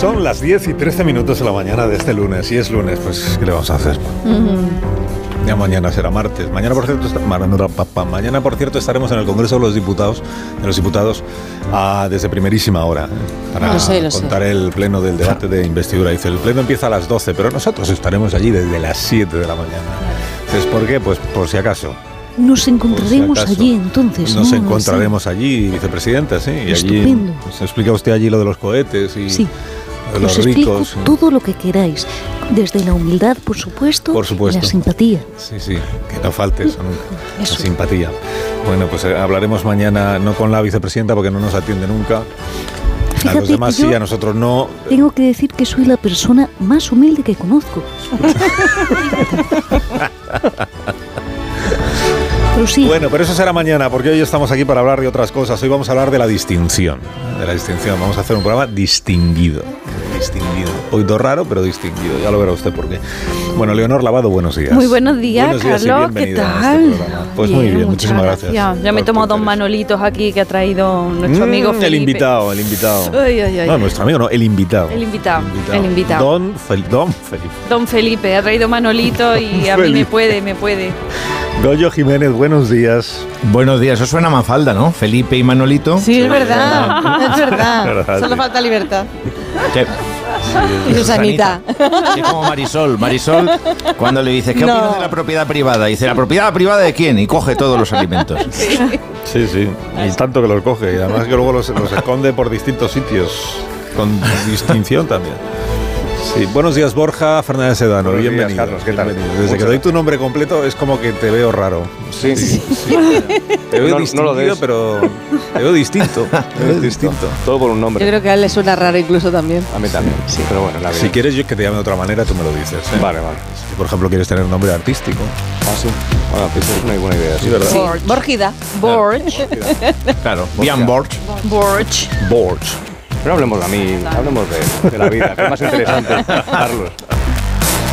Son las 10 y 13 minutos de la mañana de este lunes. Y es lunes, pues, ¿qué le vamos a hacer? Ya mañana será martes. Mañana, por cierto, está- ma- mañana, por cierto, estaremos en el Congreso de los Diputados, de los diputados ah, desde primerísima hora ¿eh? para Lo sé, lo sé. contar el pleno del debate de investidura. Dice, el pleno empieza a las 12, pero nosotros estaremos allí desde las 7 de la mañana. Entonces, ¿por qué? Pues por si acaso. Nos encontraremos allí entonces. Nos ¿no? encontraremos allí, vicepresidenta, sí. Y allí Estupendo. se explica usted allí lo de los cohetes y Sí. Los Os explico ricos. todo lo que queráis. Desde la humildad, por supuesto, Por supuesto. y la simpatía. Sí, sí, que no falte eso nunca. La simpatía. Bueno, pues eh, hablaremos mañana, no con la vicepresidenta porque no nos atiende nunca. a los demás sí, a nosotros no. Tengo que decir que soy la persona más humilde que conozco. Pero sí, Bueno, pero eso será mañana, porque hoy estamos aquí para hablar de otras cosas. Hoy vamos a hablar de la distinción. De la distinción. Vamos a hacer un programa distinguido. Distinguido. Hoy raro, pero distinguido. Ya lo verá usted por qué. Bueno, Leonor Lavado, buenos días. Muy buenos días, Buenos días y Carlos. ¿Qué este tal? Pues muy bien, muchísimas gracias. Ya me he tomado dos manolitos aquí que ha traído nuestro Mm, amigo Felipe. El invitado, el invitado. Ay, ay, ay. No, nuestro amigo no, el invitado. El invitado, el invitado. Don, Fel- Don Felipe. Don Felipe ha traído manolito y a mí me puede, me puede. Goyo Jiménez, buenos días. Buenos días, eso suena a Mafalda, ¿no? Felipe y Manolito. Sí, es verdad, es verdad. Verdad, Solo sí. falta libertad. Y Susanita. Sí, como Marisol. Marisol, cuando le dices, ¿qué No. opinas de la propiedad privada? Dice, ¿la propiedad privada de quién? Y coge todos los alimentos. Sí, sí. Y tanto que los coge. Y además que luego los, los esconde por distintos sitios. Con distinción también. Sí. Buenos días, Borja Fernández Sedano. Buenos días, Bienvenido. Carlos, ¿qué tal? Bienvenido. Desde Muchas que doy tu nombre completo es como que te veo raro. Sí, Te veo No- no lo distinguido, des. pero te veo distinto. Te veo distinto. todo por un Yo nombre. creo que a él le suena raro incluso también. A mí también, sí. Pero bueno, la. Si quieres yo que te llame de otra manera, tú me lo dices. ¿eh? Vale, vale. Si, por ejemplo, quieres tener nombre artístico. Ah, sí. Bueno, pues es una buena idea. Sí, ¿verdad? Sí. Borgida. Borch. Claro, Bian Borch. Borch. Borch. Pero hablemos de mí, hablemos de, de la vida, que es más interesante, Carlos.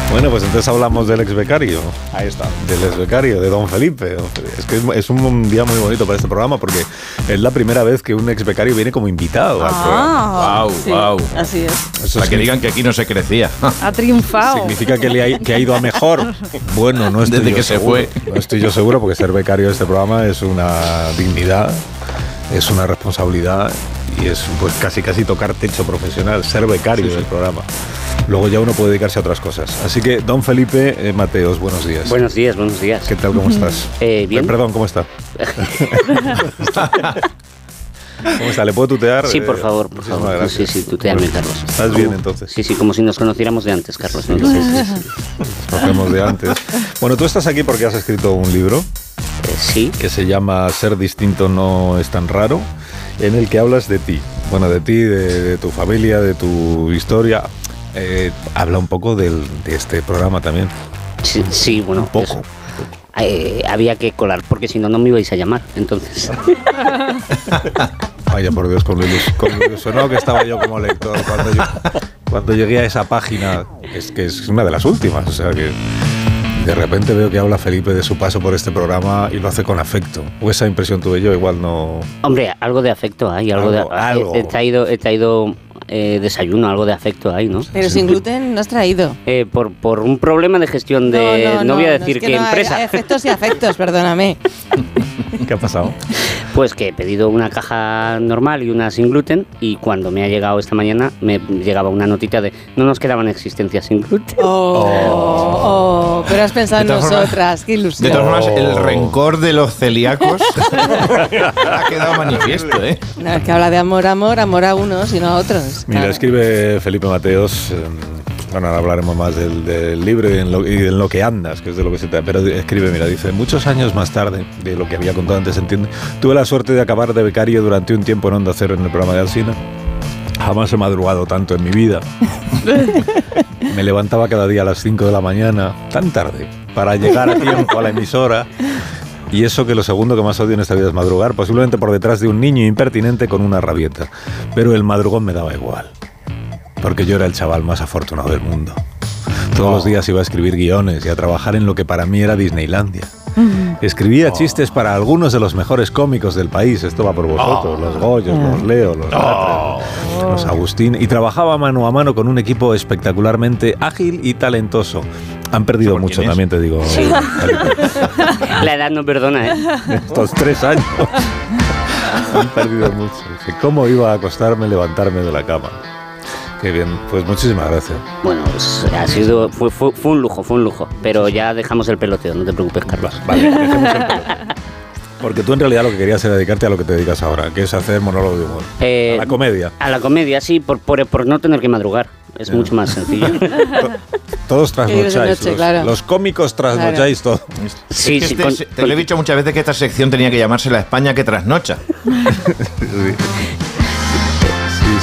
Bueno, pues entonces hablamos del ex becario. Ahí está. Del ex becario, de Don Felipe. Es que es- un día muy bonito para este programa porque es la primera vez que un ex becario viene como invitado al programa. Ah, Wow, Sí, wow. Así es. Eso Para que digan que aquí no se crecía. ha triunfado. significa que, le ha, que ha ido a mejor. Bueno, no estoy Desde yo que se fue. No estoy yo seguro porque ser becario de este programa es una dignidad, es una responsabilidad y es pues casi casi tocar techo profesional, ser becario del programa. Luego ya uno puede dedicarse a otras cosas. Así que, don Felipe eh, Mateos, buenos días. Buenos días, buenos días. ¿Qué tal? ¿Cómo estás? Eh, bien. Eh, Perdón, ¿cómo está? ¿Cómo está? ¿Le puedo tutear? Sí, por favor, por muchísimas favor. gracias. Sí, sí, tutearme, Carlos. ¿Estás bien entonces? Sí, sí, como si nos conociéramos de antes, Carlos. ¿no? Sí, sí, sí. Nos conocemos de antes. Bueno, tú estás aquí porque has escrito un libro sí, que se llama Ser distinto no es tan raro, en el que hablas de ti. Bueno, de ti, de, de tu familia, de tu historia. Eh, habla un poco del- de este programa también. sí, sí, bueno. Un poco. eso. Eh, había que colar, porque si no, no me ibais a llamar. Entonces, Vaya por Dios, con lo, ilusionado que estaba yo como lector cuando, yo- cuando llegué a esa página, es que es una de las últimas, o sea que de repente veo que habla Felipe de su paso por este programa y lo hace con afecto. O esa impresión tuve yo, igual no... hombre, algo de afecto hay, algo, Algo, de. algo. He, he traído, he traído eh, desayuno, algo de afecto hay, ¿no? Pero sin gluten no has traído. Eh, por, por un problema de gestión de. No, voy a decir es qué no hay- empresa. Hay efectos y afectos, perdóname. ¿Qué ha pasado? Pues que he pedido una caja normal y una sin gluten y cuando me ha llegado esta mañana me llegaba una notita de no nos quedaban existencias sin gluten. Oh, oh, pero has pensado en De formas- nosotras, qué De ilusión. todas formas, Oh. el rencor de los celíacos ha quedado manifiesto, ¿eh? No, es que habla de amor, amor, amor a unos y no a otros. Mira, Claro. escribe Felipe Mateos. eh, bueno, ahora hablaremos más del, del libro y en, lo, y en lo que andas, que es de lo que se trata. Pero escribe, mira, dice: Muchos años más tarde, de lo que había contado antes, entiende. Tuve la suerte de acabar de becario durante un tiempo en Onda Cero en el programa de Alsina. Jamás he madrugado tanto en mi vida. Me levantaba cada día a las 5 de la mañana, tan tarde, para llegar a tiempo a la emisora. Y eso que lo segundo que más odio en esta vida es madrugar, posiblemente por detrás de un niño impertinente con una rabieta. Pero el madrugón me daba igual, porque yo era el chaval más afortunado del mundo. Todos los días iba a escribir guiones y a trabajar en lo que para mí era Disneylandia. Escribía chistes para algunos de los mejores cómicos del país. Esto va por vosotros. Los Goyos, los Leo, los Latre, los Agustín. Y trabajaba mano a mano con un equipo espectacularmente ágil y talentoso. Han perdido ¿Por mucho, también te digo. La edad no perdona, ¿eh? Estos tres años. Han perdido mucho. ¿Cómo iba a acostarme, levantarme de la cama? Qué bien. Pues muchísimas gracias. Bueno, pues, ha sido, fue, fue- fue un lujo, fue un lujo. Pero ya dejamos el peloteo, no te preocupes, Carlos. Vale, dejemos el pelo. Porque tú en realidad lo que querías era dedicarte a lo que te dedicas ahora, que es hacer monólogo de humor. Eh, a la comedia. A la comedia, sí, por, por, por no tener que madrugar. Es mucho más sencillo. Todos trasnocháis. noche, los, claro. los cómicos trasnocháis todo. Sí, Es que sí, este- con- te con- lo he dicho muchas veces que esta sección tenía que llamarse La España que trasnocha. Sí,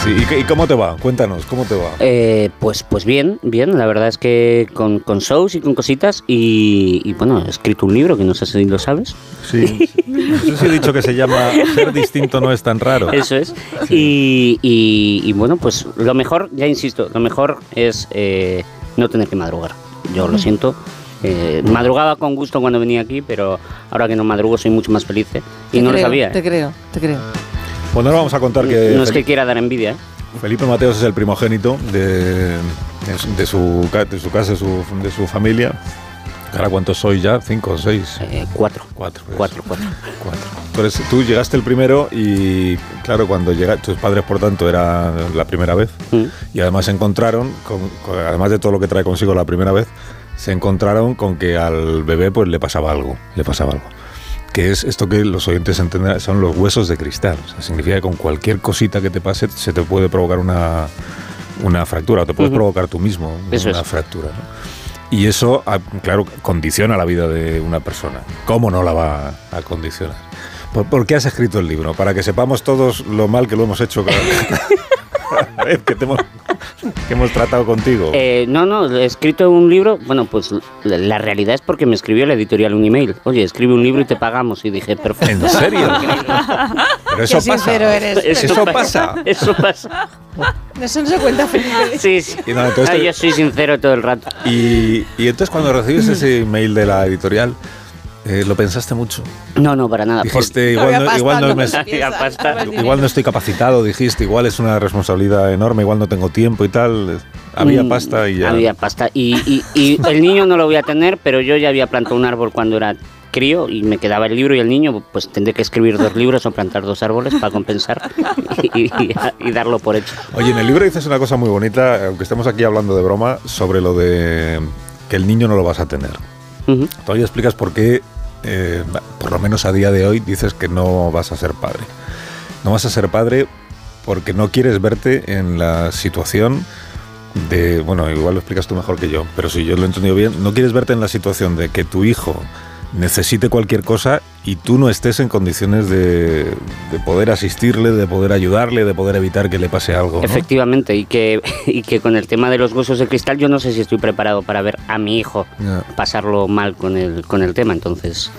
sí. ¿Y, y cómo te va? Cuéntanos, ¿cómo te va? Eh, pues, pues bien, bien. La verdad es que con, con shows y con cositas. Y, y, bueno, he escrito un libro que no sé si lo sabes. Sí. No sé si he dicho que se llama Ser distinto no es tan raro. Eso es. Y, y- y, bueno, pues lo mejor, ya insisto, lo mejor es eh, no tener que madrugar. Yo lo siento. Eh, madrugaba con gusto cuando venía aquí, pero ahora que no madrugo soy mucho más feliz. ¿eh? Y Te no lo creo, sabía. Te ¿eh? creo, te creo. Bueno, ahora vamos a contar que, no es que quiera dar envidia. ¿eh? Felipe Mateos es el primogénito de, de su- de su, ca- de su casa, de su, de su familia. ¿Ahora cuántos sois ya? ¿Cinco o seis? Eh, cuatro. Cuatro. pues. Cuatro, cuatro. Cuatro. Tú, eres- tú llegaste el primero y, claro, cuando llega, tus padres, por tanto, era la primera vez. Mm. Y además se encontraron, con, con- además de todo lo que trae consigo la primera vez, se encontraron con que al bebé pues le pasaba algo, le pasaba algo. Que es esto que los oyentes entenderán, son los huesos de cristal. O sea, significa que con cualquier cosita que te pase se te puede provocar una, una fractura, o te puedes Ujú. provocar tú mismo Eso una es. fractura. ¿no? Y eso, ah, claro, condiciona la vida de una persona. ¿Cómo no la va a condicionar? ¿Por, por qué has escrito el libro? Para que sepamos todos lo mal que lo hemos hecho que, te hemos, que hemos tratado contigo. Eh, no, no, he escrito un libro. Bueno, pues la, la realidad es porque me escribió la editorial un email. Oye, escribe un libro y te pagamos. Y dije, perfecto. ¿En serio? Pero eso Qué pasa. eres. Eso pasa. Eso pasa. Eso no se cuenta Felipe. Sí, sí. Y no, entonces Ah, yo soy sincero todo el rato. Y, y entonces cuando recibes ese email de la editorial, eh, ¿lo pensaste mucho? No, no, para nada. Dijiste, igual no, igual me- igual estoy capacitado, dijiste, igual es una responsabilidad enorme, igual no tengo tiempo y tal. Había Mm, pasta y ya. Había pasta. Y, y- y el niño no lo voy a tener, pero yo ya había plantado un árbol cuando era crío y me quedaba el libro y el niño, pues tendré que escribir dos libros o plantar dos árboles para compensar y, y- y darlo por hecho. Oye, en el libro dices una cosa muy bonita, aunque estemos aquí hablando de broma, sobre lo de que el niño no lo vas a tener. Todavía explicas por qué, eh, por lo menos a día de hoy, dices que no vas a ser padre. No vas a ser padre porque no quieres verte en la situación de, bueno, igual lo explicas tú mejor que yo, pero si yo lo he entendido bien, no quieres verte en la situación de que tu hijo necesite cualquier cosa y tú no estés en condiciones de, de poder asistirle, de poder ayudarle, de poder evitar que le pase algo. ¿no? Efectivamente, y que, y que con el tema de los huesos de cristal yo no sé si estoy preparado para ver a mi hijo Ya. pasarlo mal con el, con el tema, entonces...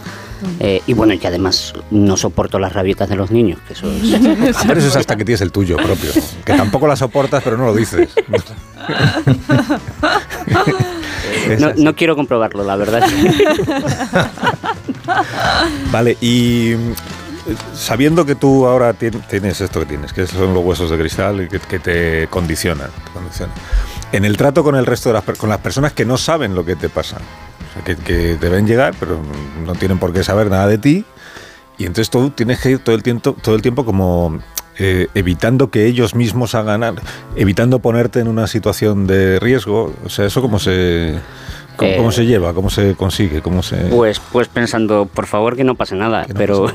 eh, y bueno, y además no soporto las rabietas de los niños, que eso es... Ah, pero eso es hasta que tienes el tuyo propio, que tampoco la soportas, pero no lo dices. No, no quiero comprobarlo, la verdad. Vale, y mm, sabiendo que tú ahora tien- tienes esto que tienes, que son los huesos de cristal y que, que te condicionan, te condicionan, en el trato con el resto de las con las personas que no saben lo que te pasa, o sea, que, que te ven llegar, pero no tienen por qué saber nada de ti, y entonces tú tienes que ir todo el tiempo, todo el tiempo como eh, evitando que ellos mismos hagan, evitando ponerte en una situación de riesgo, o sea, eso cómo se cómo, Eh, cómo se lleva, cómo se consigue, cómo se Pues, pues pensando, por favor, que no pase nada. No pero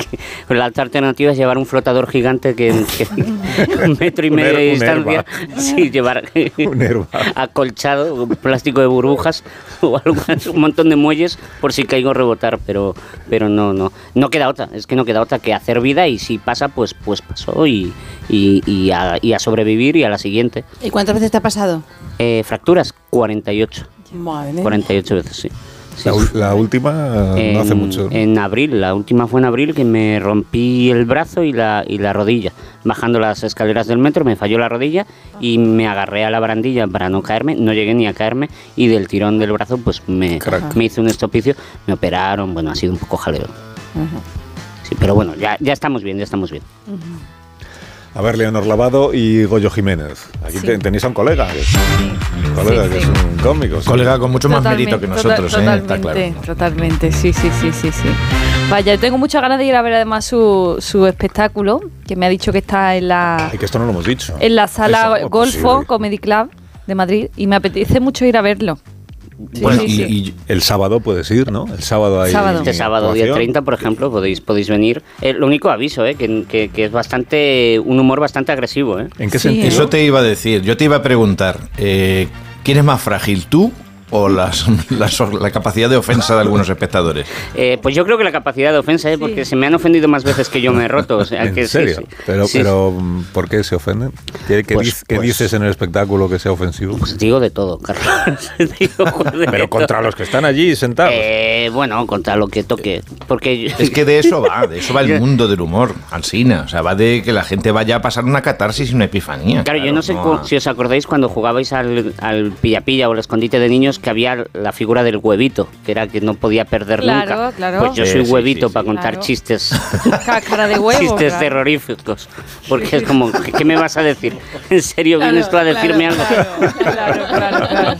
la otra alternativa es llevar un flotador gigante que, que- un metro y Un medio de distancia. Sí, llevar acolchado, plástico de burbujas o algo, un montón de muelles por si caigo rebotar. Pero, pero no, no. No queda otra. Es que no queda otra que hacer vida y si pasa, pues, pues pasó y, y, y a, y a sobrevivir y a la siguiente. ¿Y cuántas veces te ha pasado? Eh, fracturas, 48. Madre mía. 48 veces, sí. La, última no hace mucho. En abril, la última fue en abril que me rompí el brazo y la, y la rodilla. Bajando las escaleras del metro me falló la rodilla y me agarré a la barandilla para no caerme, no llegué ni a caerme y del tirón del brazo pues me, Crack. me hice un estopicio, me operaron, bueno, ha sido un poco jaleo. Sí, pero bueno, ya, ya estamos bien, ya estamos bien. A ver, Leonor Lavado y Goyo Jiménez. Aquí Sí. tenéis a un colega. que- un colega Sí, que sí. es un cómico. sí. Colega con mucho más mérito que nosotros, ¿eh? Totalmente, Está claro. totalmente, sí, sí, sí, sí, sí. Vaya, yo tengo muchas ganas de ir a ver además su, su espectáculo, que me ha dicho que está en la, Y que esto no lo hemos dicho. en la sala Eso, Golfo posible. Comedy Club de Madrid y me apetece mucho ir a verlo. Sí, Bueno, sí, y, sí. y el sábado puedes ir, ¿no? El sábado hay. Sábado. Este sábado, día 30, por ejemplo, podéis, podéis venir. Eh, lo único aviso, eh, que, que- que es bastante un humor bastante agresivo. Eh. ¿En qué Sí, sentido? Eso te iba a decir. Yo te iba a preguntar, eh, ¿quién es más frágil, tú o las, las- la capacidad de ofensa de algunos espectadores? Eh, pues yo creo que la capacidad de ofensa, eh, porque se me han ofendido más veces que yo me he roto. O sea, ¿En que serio? sí. Pero, Sí, pero mm, ¿por qué se ofenden? ¿Qué, qué Pues- qué pues- dices en el espectáculo que sea ofensivo? Pues digo de todo, Carlos. Digo, joder, pero de contra todo. los que están allí sentados. Eh, bueno, contra lo que toque. Porque Es que de eso va, de eso va el mundo del humor, Alsina. O sea, va de que la gente vaya a pasar una catarsis y una epifanía. Claro, yo no sé a- si os acordáis cuando jugabais al, al pilla-pilla o al escondite de niños que había la figura del huevito, que era que no podía perder Claro, nunca. claro. Pues yo Sí, soy sí, huevito sí, para sí. contar Claro. chistes. Cáscara de huevo. chistes claro. terroríficos. Porque es como, ¿qué, me vas a decir? ¿En serio vienes tú a decirme algo? Claro, claro, claro.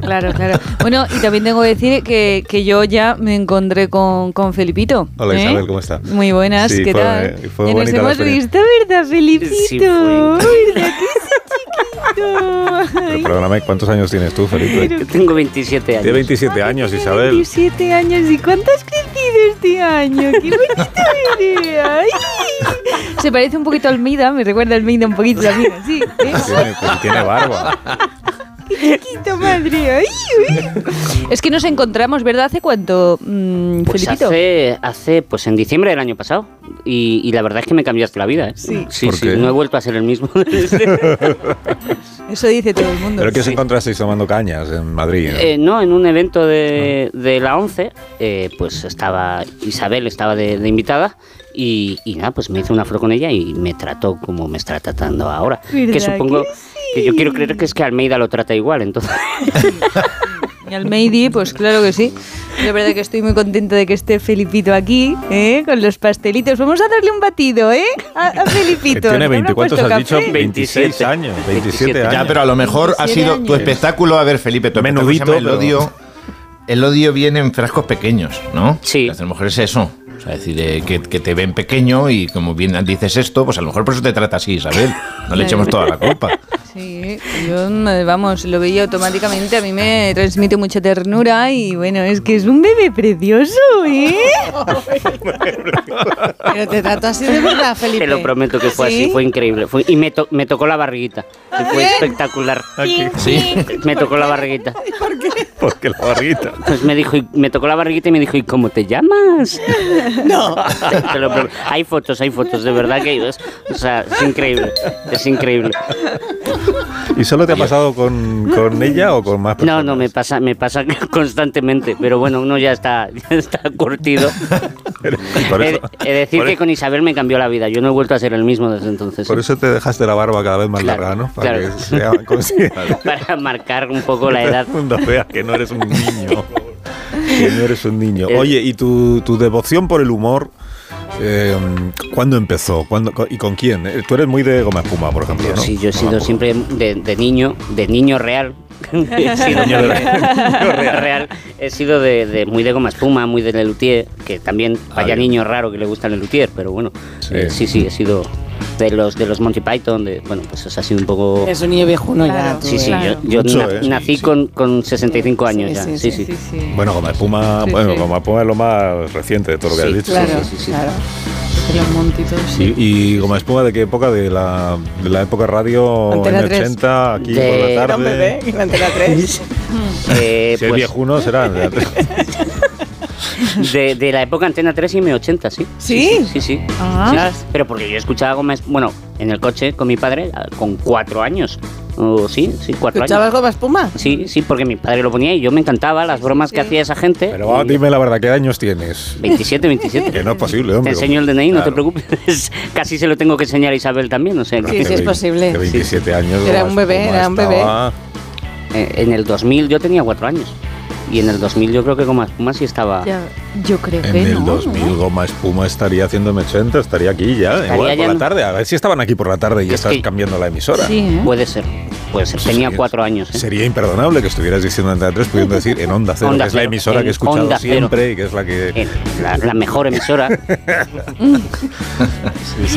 Claro, claro. Bueno, y también tengo que decir que, que yo ya me encontré con, con Felipito. Hola, ¿eh? Isabel, ¿cómo está? Muy buenas, Sí, ¿qué fue- tal? fue Ya nos hemos visto, ¿verdad, Felipito? Sí, fue ¿Verdad que sí, Pero perdóname, ¿cuántos años tienes tú, Felipe? Yo tengo 27 años. Tiene 27 años, Isabel. 27 años. ¿Y cuánto has crecido este año? ¡Qué bonito eres! ¡Ay! Se parece un poquito a Almeida, me recuerda a Almeida un poquito también, sí. ¿eh? Tiene, pues tiene barba. Chiquito, madre. Ay, uy. Es que nos encontramos, ¿verdad? ¿Hace cuánto, mm, Pues Felipito? hace, hace, pues en diciembre del año pasado. Y, y la verdad es que me cambiaste la vida, ¿eh? Sí. sí, ¿Por sí, qué? no he vuelto a ser el mismo. Eso dice todo el mundo. ¿Pero que os Sí. encontrasteis tomando cañas en Madrid? ¿no? Eh, no, en un evento de, de la 11, eh, pues estaba Isabel, estaba de, de invitada. Y, y nada, pues me hice una flor con ella y me trató como me está tratando ahora. ¿Verdad Que supongo que que yo quiero creer que es que Almeida lo trata igual, entonces. Y al Meidi, pues claro que sí. La verdad que estoy muy contenta de que esté Felipito aquí, ¿eh? Con los pastelitos. Vamos a darle un batido, ¿eh? A, a Que Felipito. tiene ¿No 20, habrá ¿cuántos has dicho? café? 26 27. años. 27 27. años. Ya, pero a lo mejor ha 27 sido tu años. espectáculo. A ver, Felipe, tu Menudito, el odio. El odio viene en frascos pequeños, ¿no? Sí. A lo mejor es eso. O sea, decir, eh, que, que te ven pequeño y como bien dices esto, pues a lo mejor por eso te trata así, Isabel. No le echemos toda la culpa. Sí, yo, vamos, lo veía automáticamente. A mí me transmite mucha ternura y bueno, es que es un bebé precioso, ¿eh? Pero te trato así de verdad, Felipe. Te lo prometo que fue ¿Sí? así, fue increíble. Fue- y me, to- me tocó la barriguita. fue espectacular. Sí. Me tocó la barriguita. Porque la barriguita. Pues me dijo, y- me tocó la barriguita y me dijo, ¿y cómo te llamas? No. hay fotos, hay fotos, de verdad que es, o sea, es increíble, es increíble. ¿Y solo te ha pasado con, con ella o con más No, personas? no, me pasa, me pasa constantemente, pero bueno, uno ya está, ya está curtido. Por He, eso, he de decir por que eso- con Isabel me cambió la vida. Yo no he vuelto a ser el mismo desde entonces. por eso te dejaste la barba cada vez más Claro, larga, ¿no? Para claro. que sea consciente. Para marcar un poco la edad. el mundo vea que no eres un niño. que no eres un niño. Eh. Oye, ¿y tu, tu devoción por el humor? Eh, ¿Cuándo empezó? ¿Cuándo, ¿Y con quién? Eh, Tú eres muy de goma espuma, por ejemplo, Yo ¿no? sí, yo he sido espuma. siempre de, de niño, de niño real. he sido Niño muy de- de- real. He sido de, de- muy de goma espuma, muy de Lelutier, que también vaya bien. niño raro que le gusta Lelutier, pero bueno, Sí. eh, sí, sí, he sido de los de los Monty Python, de, bueno, pues eso ha sido un poco... Es un viejuno ya. Claro. tú, Sí, sí, ¿eh? yo, yo Mucho, na- ¿eh? nací Sí, con, con 65 años Sí, ya, sí, sí, sí, sí. Sí, sí. Bueno, goma espuma, Sí, bueno, sí. goma espuma es lo más reciente de todo lo que Sí, has dicho. Claro, Sí, sí, sí. claro. Los montitos, sí. Y, y goma espuma de qué época? De la, de la época radio Antena 3. 80, aquí De- por la Era tarde. un bebé en la Antena 3. Eh, Si es pues, viejuno será. De, de la época Antena 3 y M80, sí. ¿Sí? Sí, sí. Ah. Sí, Pero porque yo escuchaba Goma Espuma, bueno, en el coche con mi padre a- con cuatro años. O sí, sí, cuatro años. ¿Escuchabas goma espuma? Sí, sí, porque mi padre lo ponía y yo me encantaba las bromas que hacía esa gente. Pero dime la verdad, ¿qué años tienes? 27, 27. Que no es posible, Te hombre. enseño el DNI, no te Claro. preocupes. Casi se lo tengo que enseñar a Isabel también, o sea que- Sí, sí, es posible. Que 27 años. Era Goma un bebé, Espuma era un bebé. estaba- Eh, en el 2000 yo tenía cuatro años. Y en el 2000 yo creo que Goma Espuma sí estaba... yo creo En que el no. 2000 Goma Espuma estaría haciendo M80, estaría aquí ya, Estaría igual ya por la tarde. A ver si estaban aquí por la tarde y Es estás que- cambiando la emisora. Sí, ¿eh? Puede ser, puede ser. Tenía sería- cuatro años. ¿eh? Sería imperdonable que estuvieras diciendo Antena 3 pudiendo decir en Onda Cero, Onda que es la emisora que he escuchado Onda Cero. siempre y que es la que... La, la mejor emisora.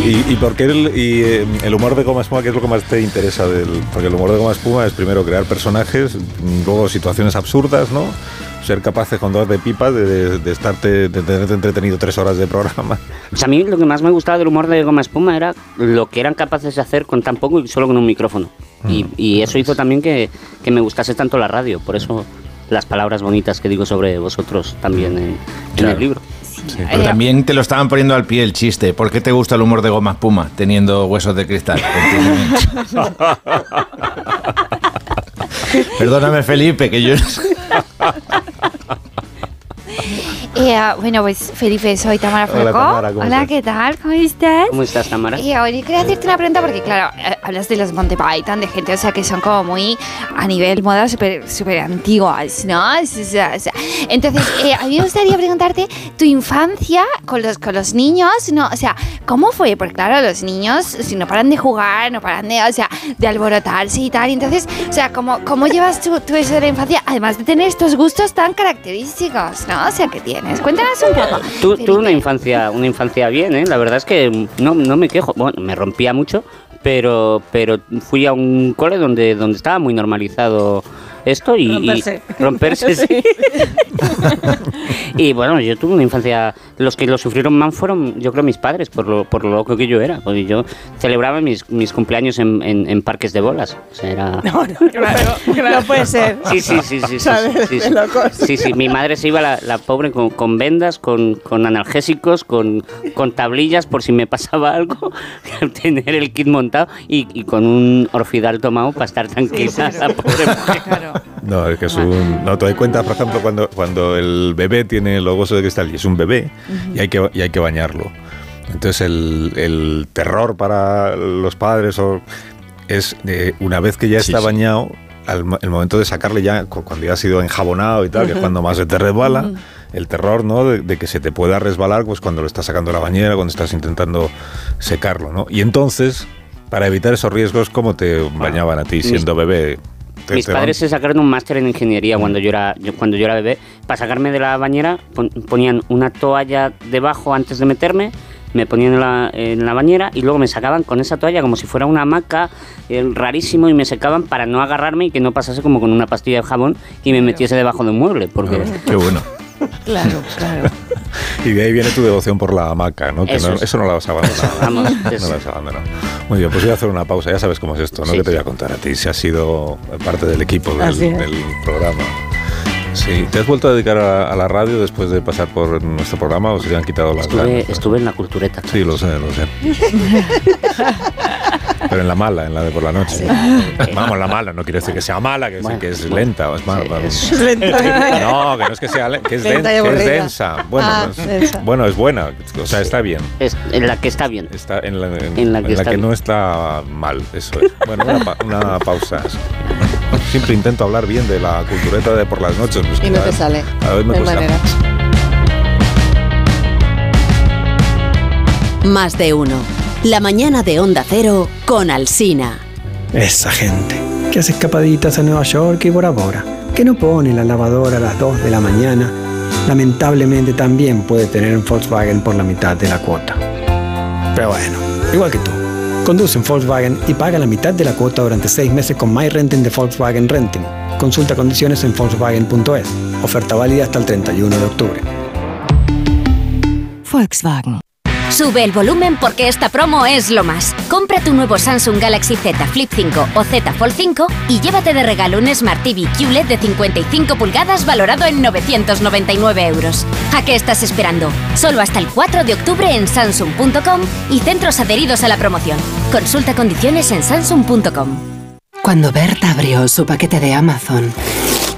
¿Y, y por qué el, y, eh, el humor de Goma Espuma, qué es lo que más te interesa? del Porque el humor de Goma Espuma es primero crear personajes, luego situaciones absurdas, ¿no? Ser capaces con dos de pipa de, de, de estarte, de tenerte entretenido tres horas de programa. Pues a mí lo que más me gustaba del humor de Goma Espuma era lo que eran capaces de hacer con tan poco y solo con un micrófono. Y, y eso hizo también que, que me gustase tanto la radio. Por eso las palabras bonitas que digo sobre vosotros también en, en Claro. el libro. Pero también te lo estaban poniendo al pie el chiste. ¿Por qué te gusta el humor de goma espuma teniendo huesos de cristal? Perdóname, Felipe, que yo. Eh, bueno, pues Felipe, soy Tamara Hola, Franco. Tamara, ¿cómo Hola, estás? ¿qué tal? ¿Cómo estás? ¿Cómo estás, Tamara? Y hoy quería hacerte una pregunta porque, claro, eh, hablas de los Monty Python, de gente, o sea, que son como muy a nivel moda súper súper antiguas, ¿no? O sea, o sea, entonces, eh, a mí me gustaría preguntarte tu infancia con los, con los niños, ¿no? O sea, ¿cómo fue? Porque, claro, los niños, si no paran de jugar, no paran de, o sea, de alborotarse y tal, entonces, o sea, ¿cómo, cómo llevas tú, tú eso de la infancia? Además de tener estos gustos tan característicos, ¿no? O sea, ¿qué tienes? Cuéntanos un poco. Tu- Tuve una infancia, una infancia bien, ¿eh? La verdad es que no, no me quejo. Bueno, me rompía mucho, pero, pero fui a un cole donde, donde estaba muy normalizado esto y y- Romperse. romperse, sí. y bueno, yo tuve una infancia. Los que lo sufrieron más fueron, yo creo, mis padres, por lo, por lo loco que yo era. Porque yo celebraba mis, mis cumpleaños en, en- en parques de bolas. O sea, era. No puede ser. Sí, sí, sí, sí, sí, ¿Sabes? sí, sí. Sí, sí, mi madre se iba la, la pobre con, con vendas, con, con analgésicos, con, con tablillas por si me pasaba algo, tener el kit montado y, y con un orfidal tomado para estar tranquila la pobre mujer. Claro. No, es que es un... No, te doy cuenta, por ejemplo, cuando, cuando el bebé tiene los huesos de cristal y es un bebé y, hay que, y hay que bañarlo. Entonces el, el terror para los padres o- es eh, una vez que ya está sí. bañado, al el momento de sacarle ya, cu- cuando ya ha sido enjabonado y tal, que es cuando más se te resbala, el terror, ¿no? De, de que se te pueda resbalar, pues cuando lo estás sacando de la bañera, cuando estás intentando secarlo, ¿no? Y entonces, para evitar esos riesgos, ¿cómo te bañaban a ti siendo bebé? Te- Mis te padres van- se sacaron un máster en ingeniería cuando yo era yo- cuando yo era bebé. Para sacarme de la bañera pon- ponían una toalla debajo antes de meterme, me ponían en la, en la bañera y luego me sacaban con esa toalla como si fuera una hamaca, eh, rarísimo, y me secaban para no agarrarme y que no pasase como con una pastilla de jabón y me metiese debajo de un mueble. Porque Qué bueno. Claro, claro. Y de ahí viene tu devoción por la hamaca, ¿no? Que Eso no- es. eso no lo has abandonado. Vamos, no es- lo has abandonado. Muy bien, pues voy a hacer una pausa. Ya sabes cómo es esto, ¿no? Sí, que te voy a contar a ti. Si has sido parte del equipo del, programa. Sí, ¿te has vuelto a dedicar a, a la radio después de pasar por nuestro programa o se te han quitado las estuve, ganas? estuve en la cultureta. Sí, lo sé, lo sé. Pero en la mala, en la de por la noche. Vamos, la mala, no quiere decir que sea mala, que, Bueno, que es lenta o es mala. Es- No, que no es que sea le- que es, Lenta den- que es densa. Bueno, Ah, no es- densa. bueno, es buena, o sea, está bien. es en la que está bien. Está en la, en- En la que en la está que bien. no está mal, eso es. Bueno, una, pa- una pausa. Siempre intento hablar bien de la cultureta de por las noches. pues Y no te vez- sale. cada vez me cuesta manera. Más de uno. La mañana de Onda Cero con Alsina. Esa gente que hace escapaditas a Nueva York y Bora Bora, que no pone la lavadora a las 2 de la mañana, lamentablemente también puede tener un Volkswagen por la mitad de la cuota. Pero bueno, igual que tú. Conduce un Volkswagen y paga la mitad de la cuota durante 6 meses con My Renting de Volkswagen Renting. Consulta condiciones en Volkswagen.es. Oferta válida hasta el 31 de octubre. Volkswagen. Sube el volumen porque esta promo es lo más. Compra tu nuevo Samsung Galaxy Z Flip 5 o Z Fold 5 y llévate de regalo un Smart TV QLED de 55 pulgadas valorado en 999 euros. ¿A qué estás esperando? Solo hasta el 4 de octubre en Samsung.com y centros adheridos a la promoción. Consulta condiciones en Samsung.com. Cuando Berta abrió su paquete de Amazon,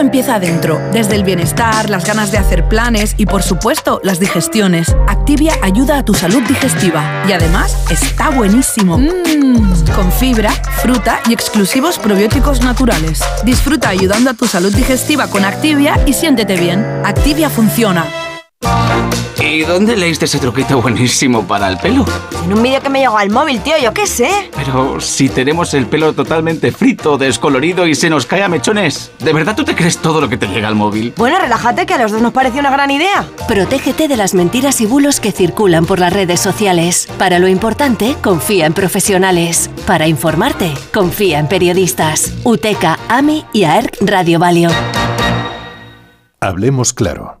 Empieza adentro, desde el bienestar, las ganas de hacer planes y por supuesto las digestiones. Activia ayuda a tu salud digestiva y además está buenísimo. Mmm, con fibra, fruta y exclusivos probióticos naturales. Disfruta ayudando a tu salud digestiva con Activia y siéntete bien. Activia funciona. ¿Y dónde leíste ese truquito buenísimo para el pelo? En un vídeo que me llegó al móvil, tío, yo qué sé. Pero si tenemos el pelo totalmente frito, descolorido y se nos cae a mechones, ¿de verdad tú te crees todo lo que te llega al móvil? Bueno, relájate, que a los dos nos pareció una gran idea. Protégete de las mentiras y bulos que circulan por las redes sociales. Para lo importante, confía en profesionales. Para informarte, confía en periodistas. UTECA, AMI y AERC Radio Valio. Hablemos claro.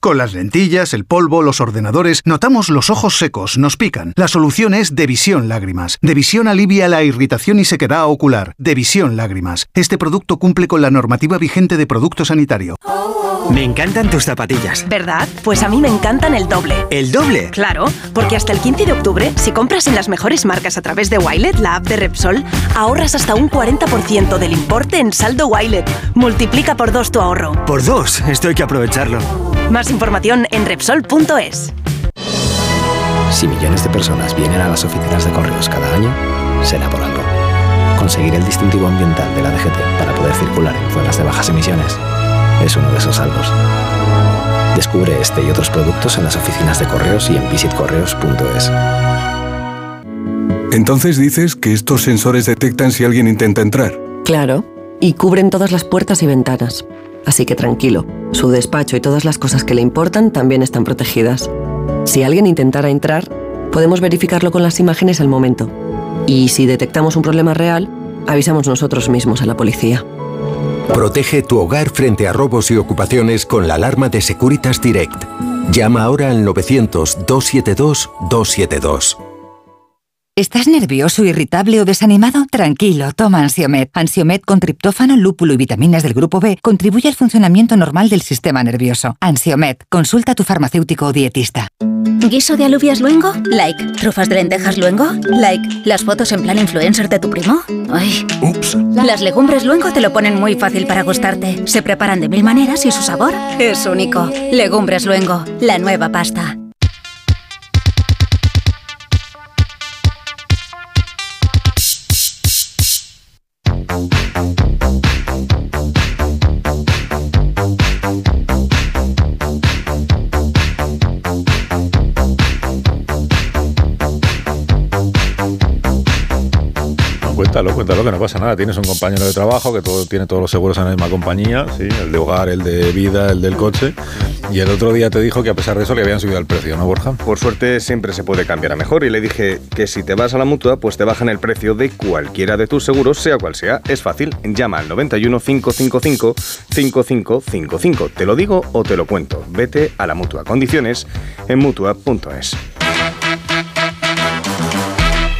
Con las lentillas, el polvo, los ordenadores, notamos los ojos secos, nos pican. La solución es Devisión Lágrimas. Devisión alivia la irritación y sequedad ocular. Devisión Lágrimas. Este producto cumple con la normativa vigente de producto sanitario. Me encantan tus zapatillas. ¿Verdad? Pues a mí me encantan el doble. ¿El doble? Claro, porque hasta el 15 de octubre, si compras en las mejores marcas a través de Wilet, la app de Repsol, ahorras hasta un 40% del importe en saldo Wilet. Multiplica por dos tu ahorro. Por dos, esto hay que aprovecharlo. Más información en Repsol.es. Si millones de personas vienen a las oficinas de correos cada año, será por algo. Conseguir el distintivo ambiental de la DGT para poder circular en zonas de bajas emisiones es uno de esos algos. Descubre este y otros productos en las oficinas de correos y en visitcorreos.es. Entonces dices que estos sensores detectan si alguien intenta entrar. Claro, y cubren todas las puertas y ventanas. Así que tranquilo, su despacho y todas las cosas que le importan también están protegidas. Si alguien intentara entrar, podemos verificarlo con las imágenes al momento. Y si detectamos un problema real, avisamos nosotros mismos a la policía. Protege tu hogar frente a robos y ocupaciones con la alarma de Securitas Direct. Llama ahora al 900-272-272. ¿Estás nervioso, irritable o desanimado? Tranquilo, toma Ansiomed. Ansiomed con triptófano, lúpulo y vitaminas del grupo B contribuye al funcionamiento normal del sistema nervioso. Ansiomed, consulta a tu farmacéutico o dietista. ¿Guiso de alubias luengo? Like. ¿Trufas de lentejas luengo? Like. ¿Las fotos en plan influencer de tu primo? Ay. Ups. Las legumbres luengo te lo ponen muy fácil para gustarte. Se preparan de mil maneras y su sabor es único. Legumbres luengo, la nueva pasta. Cuéntalo, cuéntalo, que no pasa nada. Tienes un compañero de trabajo que todo, tiene todos los seguros en la misma compañía, ¿sí? el de hogar, el de vida, el del coche. Y el otro día te dijo que a pesar de eso le habían subido el precio, ¿no, Borja? Por suerte siempre se puede cambiar a mejor y le dije que si te vas a la mutua, pues te bajan el precio de cualquiera de tus seguros, sea cual sea. Es fácil, llama al 91 555 5555. Te lo digo o te lo cuento. Vete a la mutua. Condiciones en mutua.es.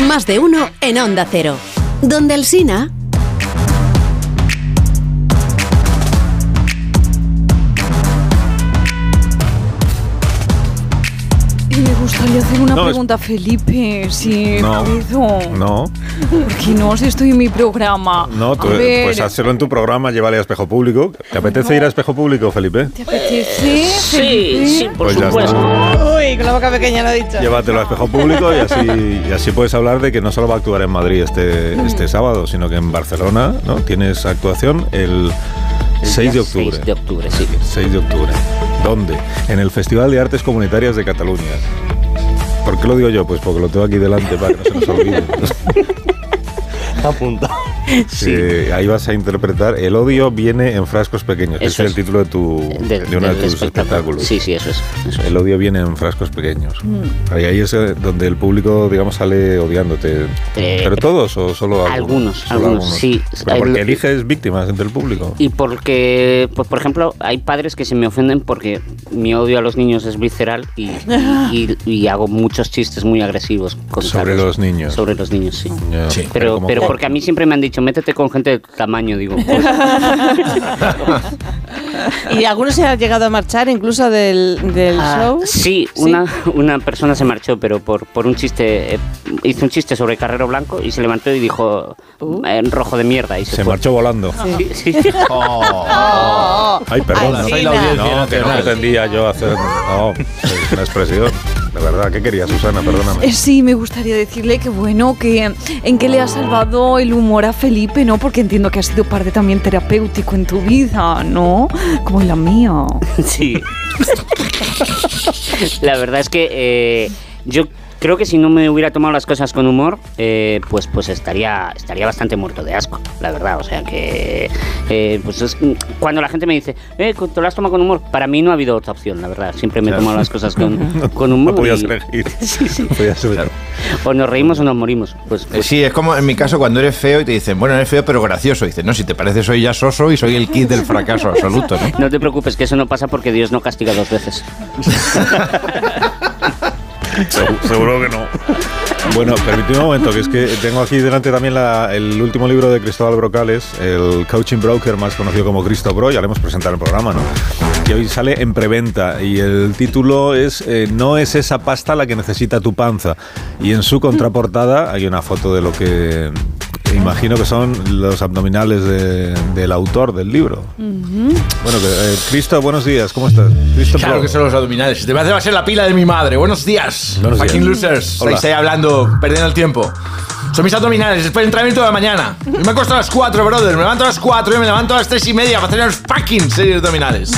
Más de uno en Onda Cero. Donde el Me gustaría hacer una No, es- pregunta a Felipe, si No. puedo. No, Porque no, si estoy en mi programa. no, tú, ver, pues hazlo en tu programa, llévale a Espejo Público. ¿Te apetece ir a Espejo Público, Felipe? ¿te apetece? Sí, Felipe? sí, por Pues supuesto. Uy, con la boca pequeña lo ha dicho. Llévatelo a Espejo Público y así, y así puedes hablar de que no solo va a actuar en Madrid este, este sábado, sino que en Barcelona, ¿no? Tienes actuación el, El 6 día de octubre. 6 de octubre, sí. 6 de octubre. ¿Dónde? En el Festival de Artes Comunitarias de Cataluña. ¿Por qué lo digo yo? Pues porque lo tengo aquí delante para que no se nos olvide. Apunta. Sí, ahí vas a interpretar El odio viene en frascos pequeños. es el título de, tu, de uno de tus espectáculo. espectáculos. Sí, sí, eso es. eso es. El odio viene en frascos pequeños. Mm. Ahí, ahí es eh, donde el público, digamos, sale odiándote. Eh, ¿Pero todos o solo algunos? Algunos, Solo algunos, sí. Pero porque El- eliges víctimas entre el público. Y porque, pues por ejemplo, hay padres que se me ofenden porque mi odio a los niños es visceral y, y- y hago muchos chistes muy agresivos Sobre los niños. Sobre los niños, sí. Pero, pero porque a mí siempre me han dicho, métete con gente de tu tamaño, digo. pues, Y algunos se han llegado a marchar incluso del, del Ah, show. Sí, Una, una persona se marchó, pero por, por un chiste, eh, hizo un chiste sobre Carrero Blanco y se levantó y dijo en rojo de mierda y se, Se marchó volando. Sí, sí. Ay, perdón. Ay, no, soy la audiencia no, que no pretendía yo hacer. No, es una expresión. De verdad, ¿qué quería Susana? Perdóname. Eh, Sí, me gustaría decirle que bueno, que en que le ha salvado el humor a Felipe, ¿no? Porque entiendo que ha sido parte también terapéutico en tu vida, ¿no? Como en la mía. Sí. La verdad es que eh, yo creo que si no me hubiera tomado las cosas con humor, eh, pues, pues estaría, estaría bastante muerto de asco, la verdad. O sea que, eh, pues es- cuando la gente me dice, eh, ¿te lo has tomado con humor? Para mí no ha habido otra opción, la verdad. Siempre me he tomado las cosas con, con humor. No podías y- elegir. No podías elegir. O nos reímos o nos morimos. Pues, pues Sí, es como en mi caso cuando eres feo y te dicen, bueno, eres feo pero gracioso. Dices, no, si te parece soy ya soso y soy el kit del fracaso absoluto, ¿no? no te preocupes, que eso no pasa porque Dios no castiga dos veces. Segu- Seguro que no. Bueno, permíteme un momento, que es que tengo aquí delante también el último libro de Cristóbal Brocales, el Coaching Broker, más conocido como Cristo Bro, ya lo hemos presentado en el programa, ¿no? Que hoy sale en preventa y el título es eh, No es esa pasta la que necesita tu panza. Y en su contraportada hay una foto de lo que imagino que son los abdominales de- del autor del libro. Bueno, que, eh, Cristo, buenos días, ¿cómo estás? Cristo Claro que son los abdominales. Te va a ser la pila de mi madre. Buenos días. Buenos Fucking días. losers. Hola. Estáis ahí hablando, perdiendo el tiempo. Son mis abdominales después del entrenamiento de la mañana. Yo me acuesto a las 4, brother. Me levanto a las 4 y me levanto a las 3 y media para hacer los fucking series abdominales.